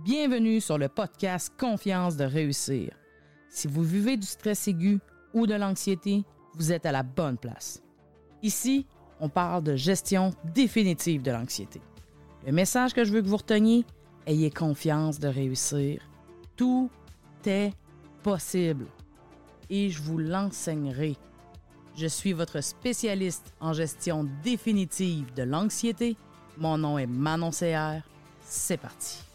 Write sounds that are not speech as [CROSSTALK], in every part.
Bienvenue sur le podcast Confiance de réussir. Si vous vivez du stress aigu ou de l'anxiété, vous êtes à la bonne place. Ici, on parle de gestion définitive de l'anxiété. Le message que je veux que vous reteniez, ayez confiance de réussir. Tout est possible et je vous l'enseignerai. Je suis votre spécialiste en gestion définitive de l'anxiété. Mon nom est Manon CR. C'est parti.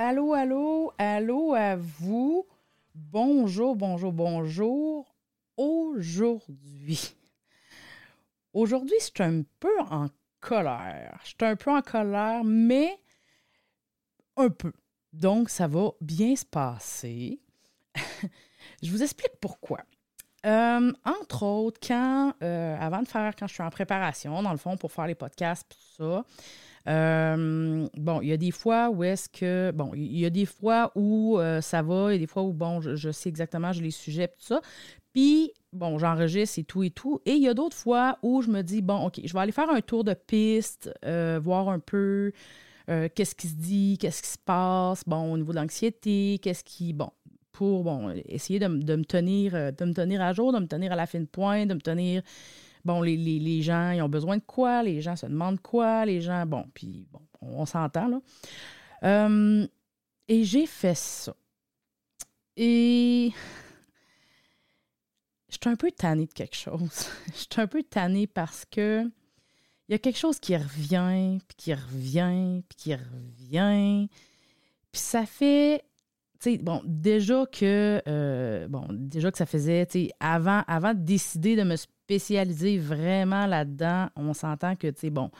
Allô, allô, allô à vous. Bonjour, bonjour, bonjour. Aujourd'hui, aujourd'hui, je suis un peu en colère. Je suis un peu en colère, mais un peu. Donc, ça va bien se passer. [LAUGHS] je vous explique pourquoi. Euh, entre autres, quand, euh, avant de faire, quand je suis en préparation, dans le fond, pour faire les podcasts, tout ça, euh, bon, il y a des fois où est-ce que, bon, il y a des fois où ça va, il y a des fois où, bon, je, sais exactement, j'ai les sujets, tout ça. Puis, bon, j'enregistre et tout et tout. Et il y a d'autres fois où je me dis, bon, OK, je vais aller faire un tour de piste, voir un peu qu'est-ce qui se dit, qu'est-ce qui se passe, bon, au niveau de l'anxiété, qu'est-ce qui, bon, pour bon, essayer de, me tenir, euh, de me tenir à jour, de me tenir à la fine pointe, de me tenir. Bon, les, gens, ils ont besoin de quoi? Les gens se demandent quoi? Les gens, bon, puis bon, on, s'entend, là. Euh, et j'ai fait ça. Et je suis un peu tannée de quelque chose. [LAUGHS] Je suis un peu tannée parce que il y a quelque chose qui revient, puis qui revient, puis qui revient. Puis ça fait bon, déjà que, euh, bon, déjà que ça faisait, tu avant, avant de décider de me spécialiser vraiment là-dedans, on s'entend que, tu sais, bon,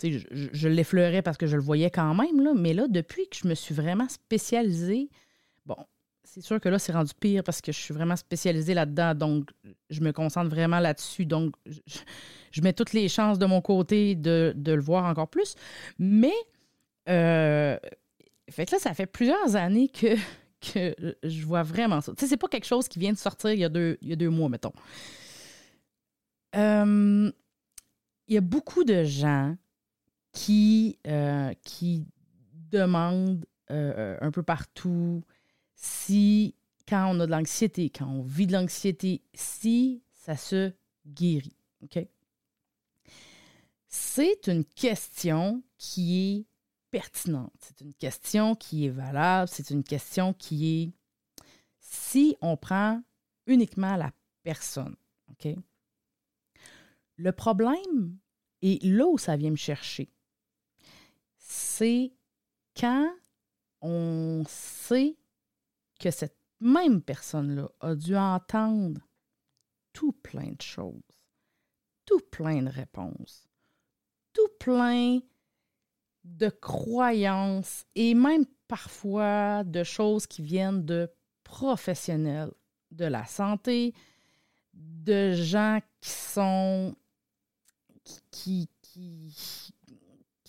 tu sais, je, je l'effleurais parce que je le voyais quand même, là, mais là, depuis que je me suis vraiment spécialisée, bon, c'est sûr que là, c'est rendu pire parce que je suis vraiment spécialisée là-dedans, donc je me concentre vraiment là-dessus, donc je, mets toutes les chances de mon côté de, de le voir encore plus, mais, euh, fait que là, ça fait plusieurs années que que je vois vraiment ça. Tu sais, c'est pas quelque chose qui vient de sortir il y a deux, il y a deux mois, mettons. Euh, il y a beaucoup de gens qui, euh, qui demandent euh, un peu partout si, quand on a de l'anxiété, quand on vit de l'anxiété, si ça se guérit. OK? C'est une question qui est pertinente. C'est une question qui est valable. C'est une question qui est si on prend uniquement la personne. OK? Le problème, et là où ça vient me chercher, c'est quand on sait que cette même personne-là a dû entendre tout plein de choses, tout plein de réponses, tout plein de croyances et même parfois de choses qui viennent de professionnels de la santé, de gens qui sont qui,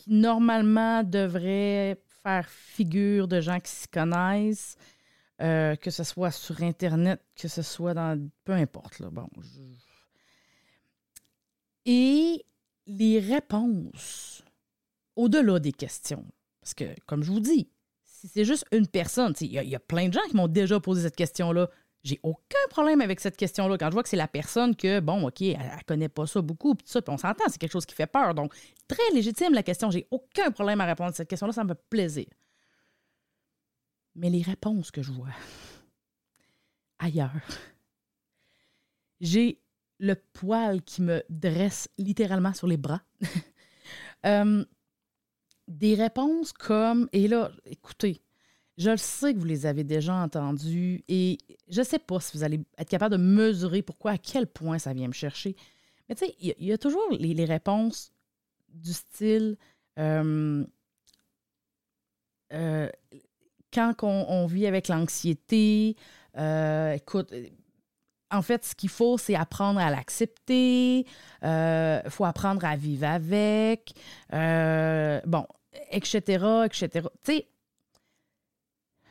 normalement devraient faire figure de gens qui s'y connaissent, euh, que ce soit sur Internet, que ce soit dans peu importe. Là, bon, Et les réponses au-delà des questions. Parce que, comme je vous dis, si c'est juste une personne, il y, a plein de gens qui m'ont déjà posé cette question-là. J'ai aucun problème avec cette question-là. Quand je vois que c'est la personne que, bon, OK, elle, ne connaît pas ça beaucoup, puis ça, puis on s'entend, c'est quelque chose qui fait peur. Donc, très légitime la question. J'ai aucun problème à répondre à cette question-là, ça me fait plaisir. Mais les réponses que je vois [LAUGHS] ailleurs, [LAUGHS] j'ai le poil qui me dresse littéralement sur les bras. [LAUGHS] euh, des réponses comme, et là, écoutez, je le sais que vous les avez déjà entendues et je ne sais pas si vous allez être capable de mesurer pourquoi, à quel point ça vient me chercher. Mais tu sais, il y, a toujours les, réponses du style euh, euh, quand on, vit avec l'anxiété, euh, écoute, en fait, ce qu'il faut, c'est apprendre à l'accepter. Il faut apprendre à vivre avec. bon, etc., etc. Tu sais,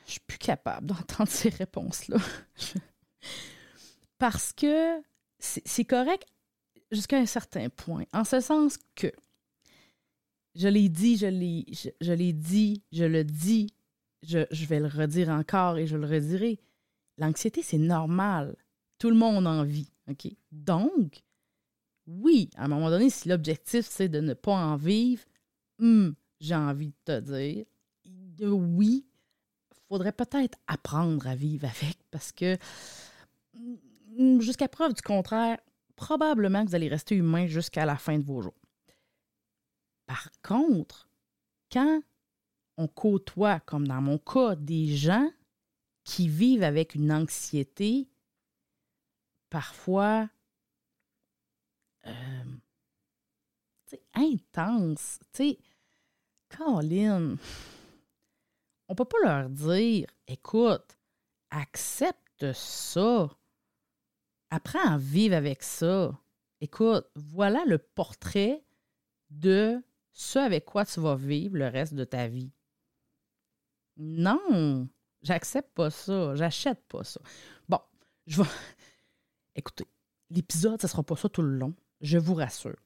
je suis plus capable [LAUGHS] d'entendre ces réponses-là. Parce que c'est correct jusqu'à un certain point, en ce sens que je l'ai dit, je l'ai, je, dit, je le dis, je, vais le redire encore et je le redirai. L'anxiété, c'est normal. Tout le monde en vit. Donc, oui, à un moment donné, si l'objectif, c'est de ne pas en vivre, hmm, j'ai envie de te dire, oui, faudrait peut-être apprendre à vivre avec parce que hmm, jusqu'à preuve du contraire, probablement que vous allez rester humain jusqu'à la fin de vos jours. Par contre, quand on côtoie, comme dans mon cas, des gens qui vivent avec une anxiété parfois euh, intense, tu sais, Colin, on peut pas leur dire, écoute, accepte ça, apprends à vivre avec ça. Écoute, voilà le portrait de ce avec quoi tu vas vivre le reste de ta vie. Non, j'accepte pas ça, j'achète pas ça. Bon, je vais. [LAUGHS] Écoutez, l'épisode, ça sera pas ça tout le long, je vous rassure.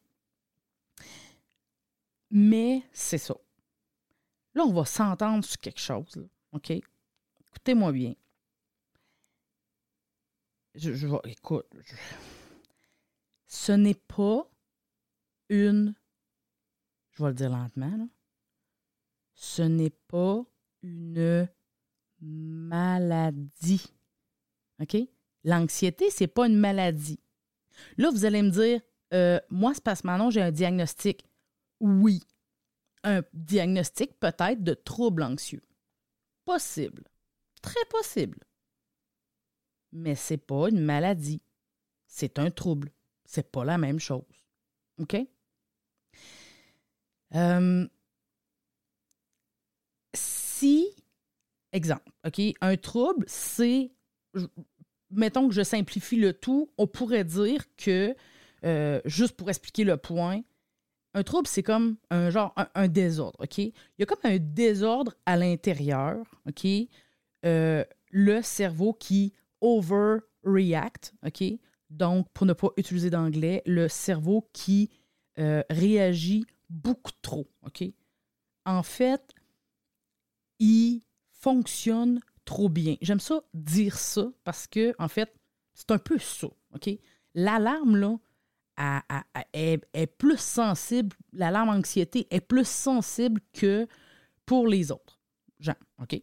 Mais c'est ça. Là, on va s'entendre sur quelque chose. OK? Écoutez-moi bien. Je, je vais. Écoute. ce n'est pas une je vais le dire lentement, ce n'est pas une maladie. OK? L'anxiété, ce n'est pas une maladie. Là, vous allez me dire, euh, moi, c'est parce que maintenant, j'ai un diagnostic. Oui. Un diagnostic peut-être de trouble anxieux. Possible. Très possible. Mais ce n'est pas une maladie. C'est un trouble. C'est pas la même chose. OK? Euh, si, exemple, OK, un trouble, c'est, mettons que je simplifie le tout, on pourrait dire que, euh, juste pour expliquer le point, un trouble, c'est comme un genre, un, désordre, OK? Il y a comme un désordre à l'intérieur, OK? Euh, le cerveau qui overreact, OK? Donc, pour ne pas utiliser d'anglais, le cerveau qui réagit beaucoup trop, OK? En fait, il fonctionne trop bien. J'aime ça dire ça parce que, en fait, c'est un peu ça, OK? L'alarme, là, est, plus sensible, l'alarme anxiété est plus sensible que pour les autres gens, OK?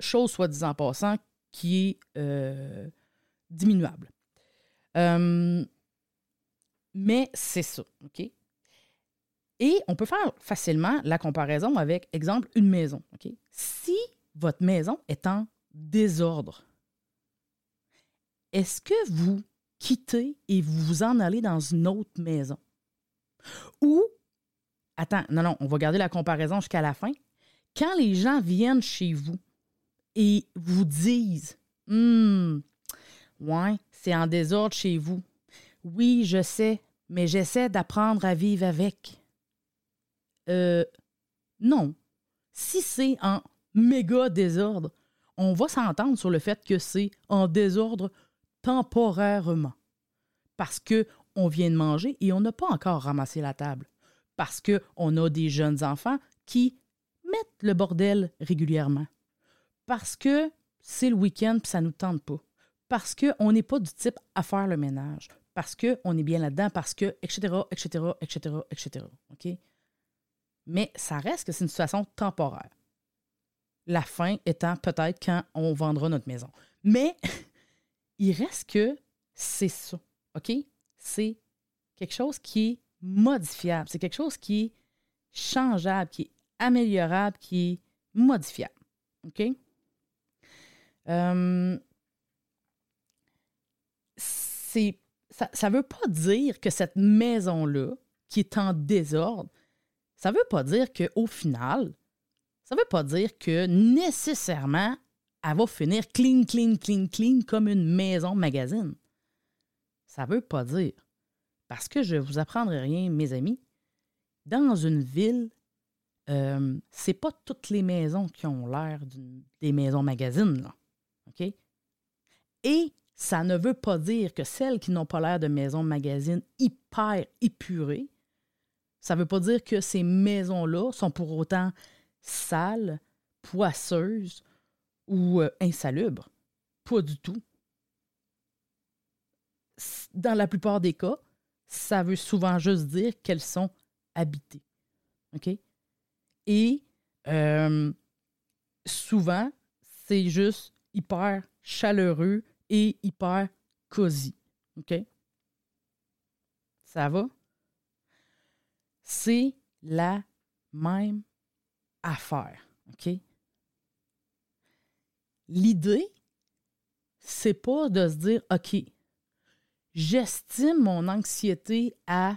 Chose soit disant en passant qui est euh, diminuable. Euh, mais c'est ça, OK? Et on peut faire facilement la comparaison avec, exemple, une maison. Si votre maison est en désordre, est-ce que vous quittez et vous vous en allez dans une autre maison? Ou, attends, non, non, on va garder la comparaison jusqu'à la fin. Quand les gens viennent chez vous et vous disent, hum, ouais, c'est en désordre chez vous. Oui, je sais, mais j'essaie d'apprendre à vivre avec. Euh, non. Si c'est en méga désordre, on va s'entendre sur le fait que c'est en désordre temporairement. Parce que on vient de manger et on n'a pas encore ramassé la table. Parce qu'on a des jeunes enfants qui mettent le bordel régulièrement. Parce que c'est le week-end et ça ne nous tente pas. Parce qu'on n'est pas du type à faire le ménage. Parce qu'on est bien là-dedans. Parce que, etc., etc., etc., etc. OK? mais ça reste que c'est une situation temporaire. La fin étant peut-être quand on vendra notre maison. Mais [LAUGHS] il reste que c'est ça, OK? C'est quelque chose qui est modifiable. C'est quelque chose qui est changeable, qui est améliorable, qui est modifiable. OK? Euh, ça ne veut pas dire que cette maison-là, qui est en désordre, ça ne veut pas dire qu'au final, ça ne veut pas dire que nécessairement, elle va finir clean, clean, clean, clean comme une maison magazine. Ça ne veut pas dire. Parce que je ne vous apprendrai rien, mes amis. Dans une ville, euh, c'est pas toutes les maisons qui ont l'air des maisons magazines, là. Et ça ne veut pas dire que celles qui n'ont pas l'air de maisons magazines hyper épurées Ça ne veut pas dire que ces maisons-là sont pour autant sales, poisseuses ou euh, insalubres. Pas du tout. Dans la plupart des cas, ça veut souvent juste dire qu'elles sont habitées. OK? Et euh, souvent, c'est juste hyper chaleureux et hyper cosy. OK? Ça va? C'est la même affaire. OK? L'idée, c'est pas de se dire, OK, j'estime mon anxiété à,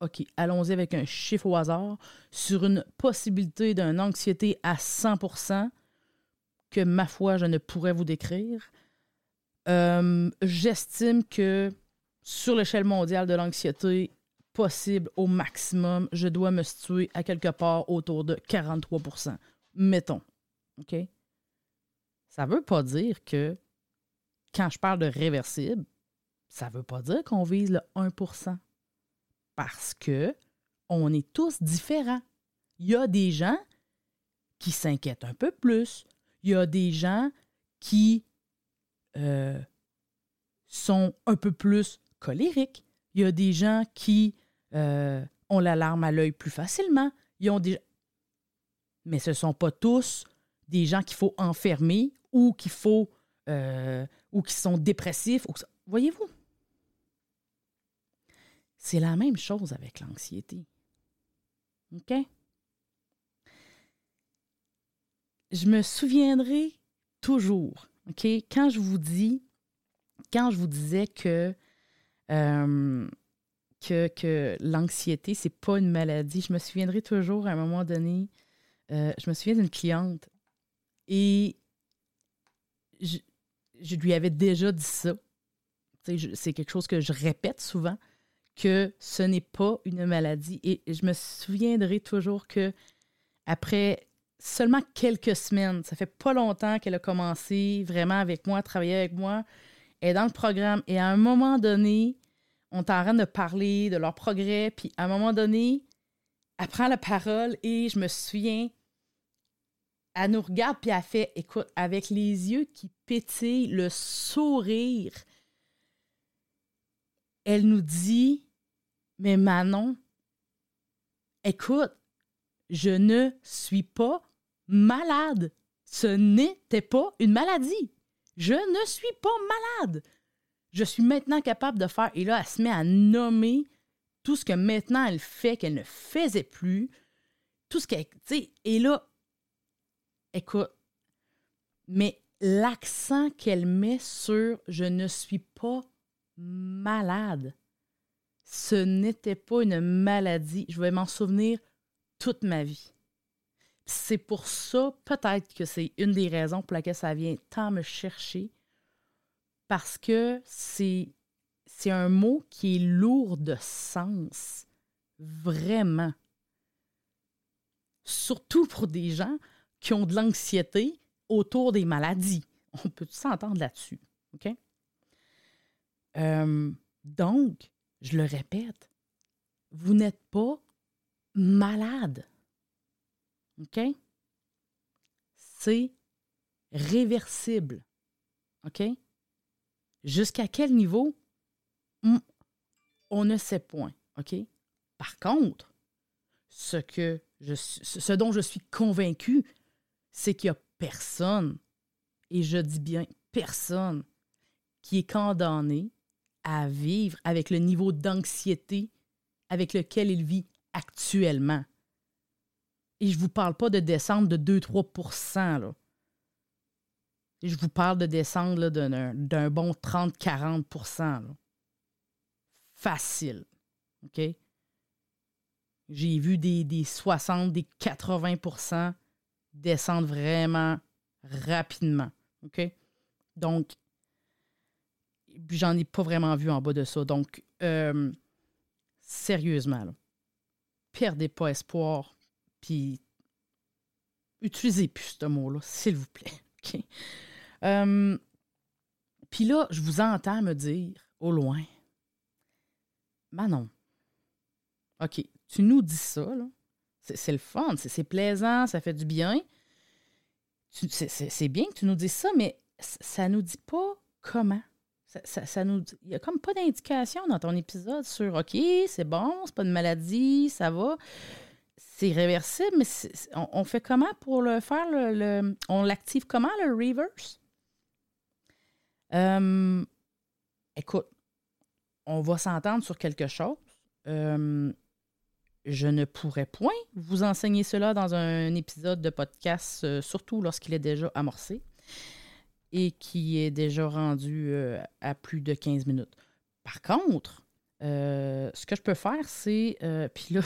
OK, allons-y avec un chiffre au hasard, sur une possibilité d'une anxiété à 100% que, ma foi, je ne pourrais vous décrire. Euh, j'estime que sur l'échelle mondiale de l'anxiété possible au maximum, je dois me situer à quelque part autour de 43% Mettons. OK? Ça ne veut pas dire que quand je parle de réversible, ça ne veut pas dire qu'on vise le 1% Parce que on est tous différents. Il y a des gens qui s'inquiètent un peu plus. Il y a des gens qui euh, sont un peu plus colériques. Il y a des gens qui euh, ont la larme à l'œil plus facilement. Ils ont des... Mais ce ne sont pas tous des gens qu'il faut enfermer ou qu'il faut euh, ou qui sont dépressifs. Voyez-vous? C'est la même chose avec l'anxiété. OK? Je me souviendrai toujours OK? Quand je vous dis, quand je vous disais que, euh, que, que l'anxiété, c'est pas une maladie, je me souviendrai toujours à un moment donné, euh, je me souviens d'une cliente et je, lui avais déjà dit ça. C'est quelque chose que je répète souvent, que ce n'est pas une maladie. Et je me souviendrai toujours que après seulement quelques semaines. Ça fait pas longtemps qu'elle a commencé vraiment avec moi, à travailler avec moi. Elle est dans le programme et à un moment donné, on est en train de parler de leur progrès. Puis à un moment donné, elle prend la parole et je me souviens, elle nous regarde puis elle fait, écoute, avec les yeux qui pétillent, le sourire, elle nous dit, mais Manon, écoute, je ne suis pas malade. Ce n'était pas une maladie. Je ne suis pas malade. Je suis maintenant capable de faire. Et là, elle se met à nommer tout ce que maintenant elle fait qu'elle ne faisait plus. Tout ce qu'elle. Et là, écoute, mais l'accent qu'elle met sur je ne suis pas malade, ce n'était pas une maladie. Je vais m'en souvenir toute ma vie. C'est pour ça, peut-être que c'est une des raisons pour laquelle ça vient tant me chercher, parce que c'est, c'est un mot qui est lourd de sens, vraiment. Surtout pour des gens qui ont de l'anxiété autour des maladies. On peut s'entendre là-dessus. OK? Euh, donc, je le répète, vous n'êtes pas malade. OK? C'est réversible. OK? Jusqu'à quel niveau? Hmm, on ne sait point. OK? Par contre, ce, que je, ce dont je suis convaincu, c'est qu'il n'y a personne, et je dis bien personne, qui est condamné à vivre avec le niveau d'anxiété avec lequel il vit actuellement. Et je ne vous parle pas de descendre de 2-3% Je vous parle de descendre d'un bon 30-40% Facile. OK? J'ai vu des, des 60, des 80 descendre vraiment rapidement. OK? Donc, j'en ai pas vraiment vu en bas de ça. Donc, euh, sérieusement, là, perdez pas espoir puis, utilisez plus ce mot-là, s'il vous plaît. [LAUGHS] Euh, puis là, je vous entends me dire au loin, Manon, OK, tu nous dis ça, c'est le fun, c'est plaisant, ça fait du bien. C'est bien que tu nous dises ça, mais ça nous dit pas comment. Ça, nous il n'y a comme pas d'indication dans ton épisode sur OK, c'est bon, c'est pas une maladie, ça va. C'est réversible, mais on, fait comment pour le faire? Le, on l'active comment, le reverse? Euh, écoute, on va s'entendre sur quelque chose. Euh, je ne pourrais point vous enseigner cela dans un épisode de podcast, euh, surtout lorsqu'il est déjà amorcé et qui est déjà rendu euh, à plus de 15 minutes. Par contre, ce que je peux faire, c'est. [LAUGHS] puis là,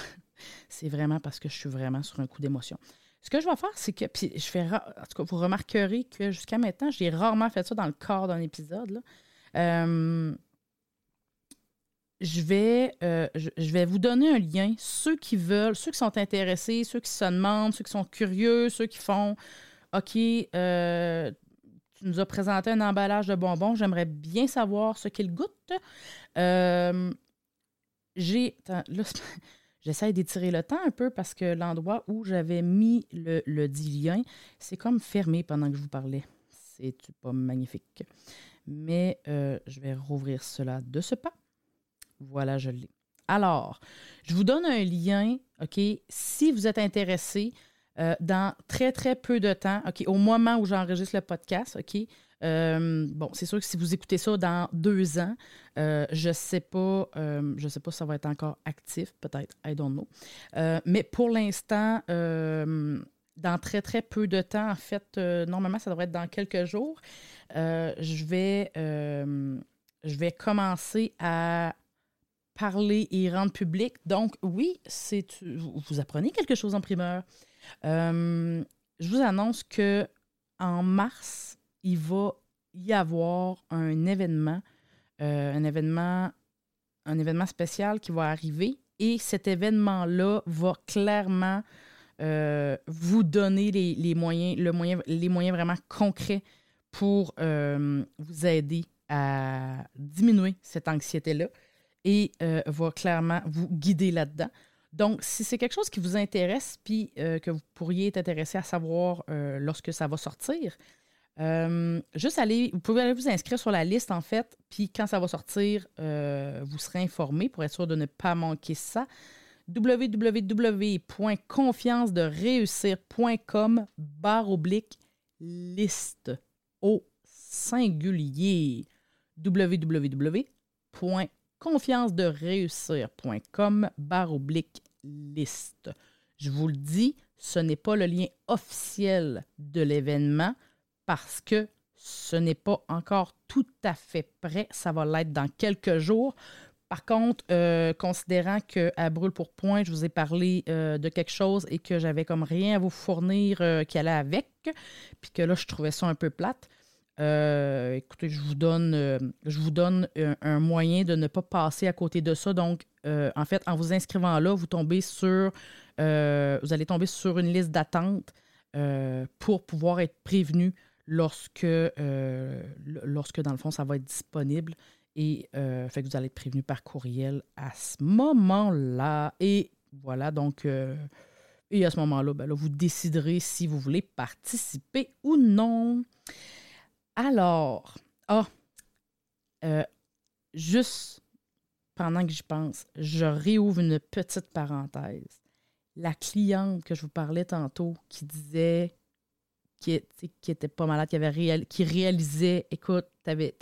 c'est vraiment parce que je suis vraiment sur un coup d'émotion. Ce que je vais faire, c'est que. Puis je fais. En tout cas, vous remarquerez que jusqu'à maintenant, j'ai rarement fait ça dans le corps d'un épisode. Là je vais, euh, je, vais vous donner un lien. Ceux qui veulent, ceux qui sont intéressés, ceux qui se demandent, ceux qui sont curieux, ceux qui font OK, euh, tu nous as présenté un emballage de bonbons, j'aimerais bien savoir ce qu'il goûte. Euh, j'ai. [LAUGHS] J'essaie d'étirer le temps un peu parce que l'endroit où j'avais mis le, le dit lien, c'est comme fermé pendant que je vous parlais. C'est pas magnifique. Mais je vais rouvrir cela de ce pas. Voilà, je l'ai. Alors, je vous donne un lien, OK, si vous êtes intéressé euh, dans très, très peu de temps, OK, au moment où j'enregistre le podcast, OK, euh, bon, c'est sûr que si vous écoutez ça dans deux ans, euh, je ne sais pas, je sais pas si ça va être encore actif, peut-être, I don't know. mais pour l'instant, dans très, très peu de temps, en fait, normalement, ça devrait être dans quelques jours, je vais commencer à parler et rendre public. Donc, oui, c'est vous, apprenez quelque chose en primeur. Euh, je vous annonce que en mars, il va y avoir un événement, euh, un événement, un événement spécial qui va arriver. Et cet événement-là va clairement euh, vous donner les, moyens, le moyen, les moyens vraiment concrets pour vous aider à diminuer cette anxiété-là et euh, va clairement vous guider là-dedans. Donc, si c'est quelque chose qui vous intéresse, puis euh, que vous pourriez être intéressé à savoir euh, lorsque ça va sortir, juste aller, vous pouvez aller vous inscrire sur la liste, en fait, puis quand ça va sortir, vous serez informé pour être sûr de ne pas manquer ça www.confiance-de-réussir.com barre oblique liste au singulier www.confiance confiance de réussir.com barre oblique liste. Je vous le dis, ce n'est pas le lien officiel de l'événement parce que ce n'est pas encore tout à fait prêt. Ça va l'être dans quelques jours. Par contre, euh, considérant qu'à Brûle pour Point, je vous ai parlé euh, de quelque chose et que j'avais comme rien à vous fournir euh, qui allait avec, puis que là, je trouvais ça un peu plate, euh, écoutez, je vous donne, euh, je vous donne un, moyen de ne pas passer à côté de ça. Donc, euh, en fait, en vous inscrivant là, vous tombez sur, vous allez tomber sur une liste d'attente pour pouvoir être prévenu lorsque, lorsque, dans le fond, ça va être disponible. Et fait que vous allez être prévenu par courriel à ce moment-là. Et voilà, donc, et à ce moment-là, ben là, vous déciderez si vous voulez participer ou non. Alors, ah, euh, juste pendant que j'y pense, je réouvre une petite parenthèse. La cliente que je vous parlais tantôt qui disait qui, qui était pas malade, qui, réalisait, écoute, avais,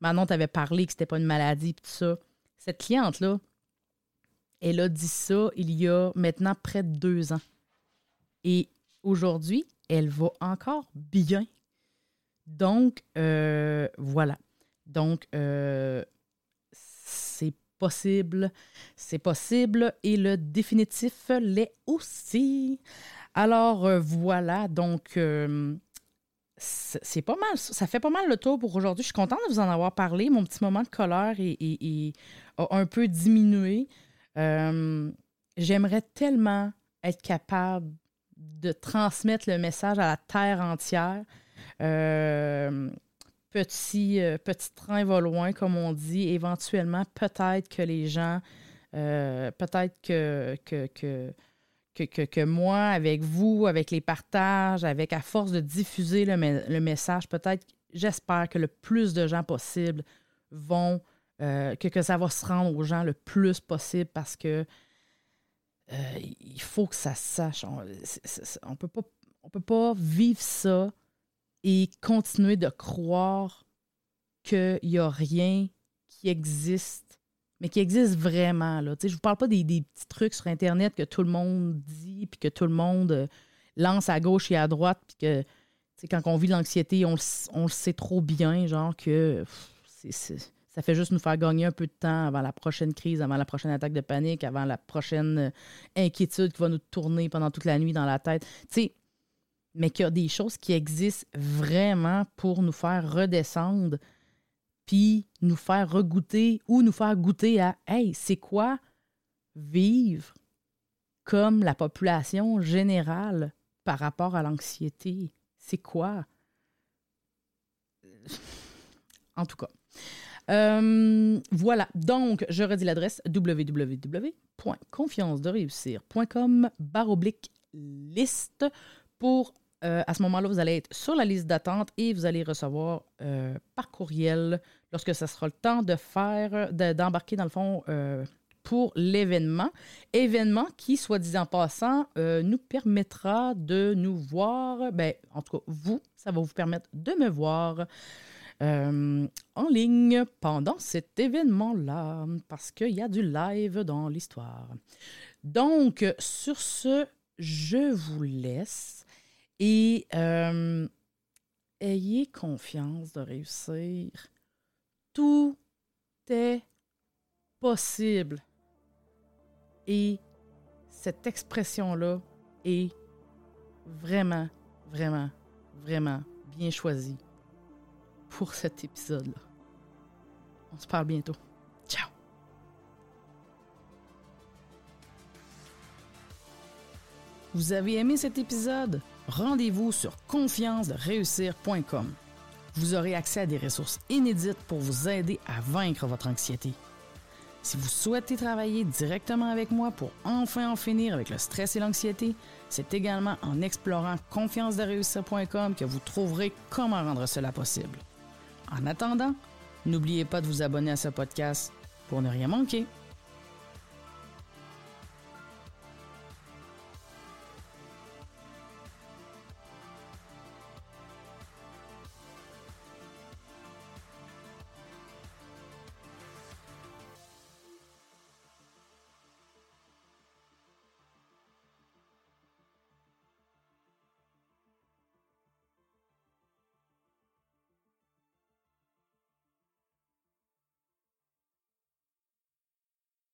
Manon t'avait parlé que c'était pas une maladie et tout ça. Cette cliente-là, elle a dit ça il y a maintenant près de deux ans. Et aujourd'hui, elle va encore bien. Donc, euh, voilà. Donc, euh, c'est possible. C'est possible et le définitif l'est aussi. Alors, euh, voilà. Donc, c'est pas mal. Ça fait pas mal le tour pour aujourd'hui. Je suis contente de vous en avoir parlé. Mon petit moment de colère a un peu diminué. J'aimerais tellement être capable de transmettre le message à la terre entière. Euh, petit, euh, petit train va loin, comme on dit. Éventuellement, peut-être que les gens Euh, peut-être que, moi, avec vous, avec les partages, avec à force de diffuser le, message, peut-être, j'espère que le plus de gens possible vont, que, ça va se rendre aux gens le plus possible parce que il faut que ça sache. On ne on peut pas vivre ça et continuer de croire qu'il n'y a rien qui existe, mais qui existe vraiment. Là. je ne vous parle pas des, petits trucs sur Internet que tout le monde dit, puis que tout le monde euh, lance à gauche et à droite, puis que quand on vit l'anxiété, on, on, le sait trop bien, genre que ça fait juste nous faire gagner un peu de temps avant la prochaine crise, avant la prochaine attaque de panique, avant la prochaine euh, inquiétude qui va nous tourner pendant toute la nuit dans la tête. Mais qu'il y a des choses qui existent vraiment pour nous faire redescendre, puis nous faire regoûter ou nous faire goûter à Hey, c'est quoi vivre comme la population générale par rapport à l'anxiété? C'est quoi? [SIGHS] En tout cas. Euh, voilà. Donc, je redis l'adresse www.confiance-de-réussir.com liste pour euh, à ce moment-là, vous allez être sur la liste d'attente et vous allez recevoir euh, par courriel lorsque ce sera le temps de faire, d'embarquer dans le fond euh, pour l'événement. Événement qui, soit dit en passant, nous permettra de nous voir, ben, en tout cas, vous, ça va vous permettre de me voir. en ligne pendant cet événement-là, parce qu'il y a du live dans l'histoire. Donc, sur ce, je vous laisse. Et euh, ayez confiance de réussir. Tout est possible. Et cette expression-là est vraiment, vraiment, vraiment bien choisie pour cet épisode-là. On se parle bientôt. Ciao! Vous avez aimé cet épisode? Rendez-vous sur confiance-de-réussir.com. Vous aurez accès à des ressources inédites pour vous aider à vaincre votre anxiété. Si vous souhaitez travailler directement avec moi pour enfin en finir avec le stress et l'anxiété, c'est également en explorant confiance-de-réussir.com que vous trouverez comment rendre cela possible. En attendant, n'oubliez pas de vous abonner à ce podcast pour ne rien manquer.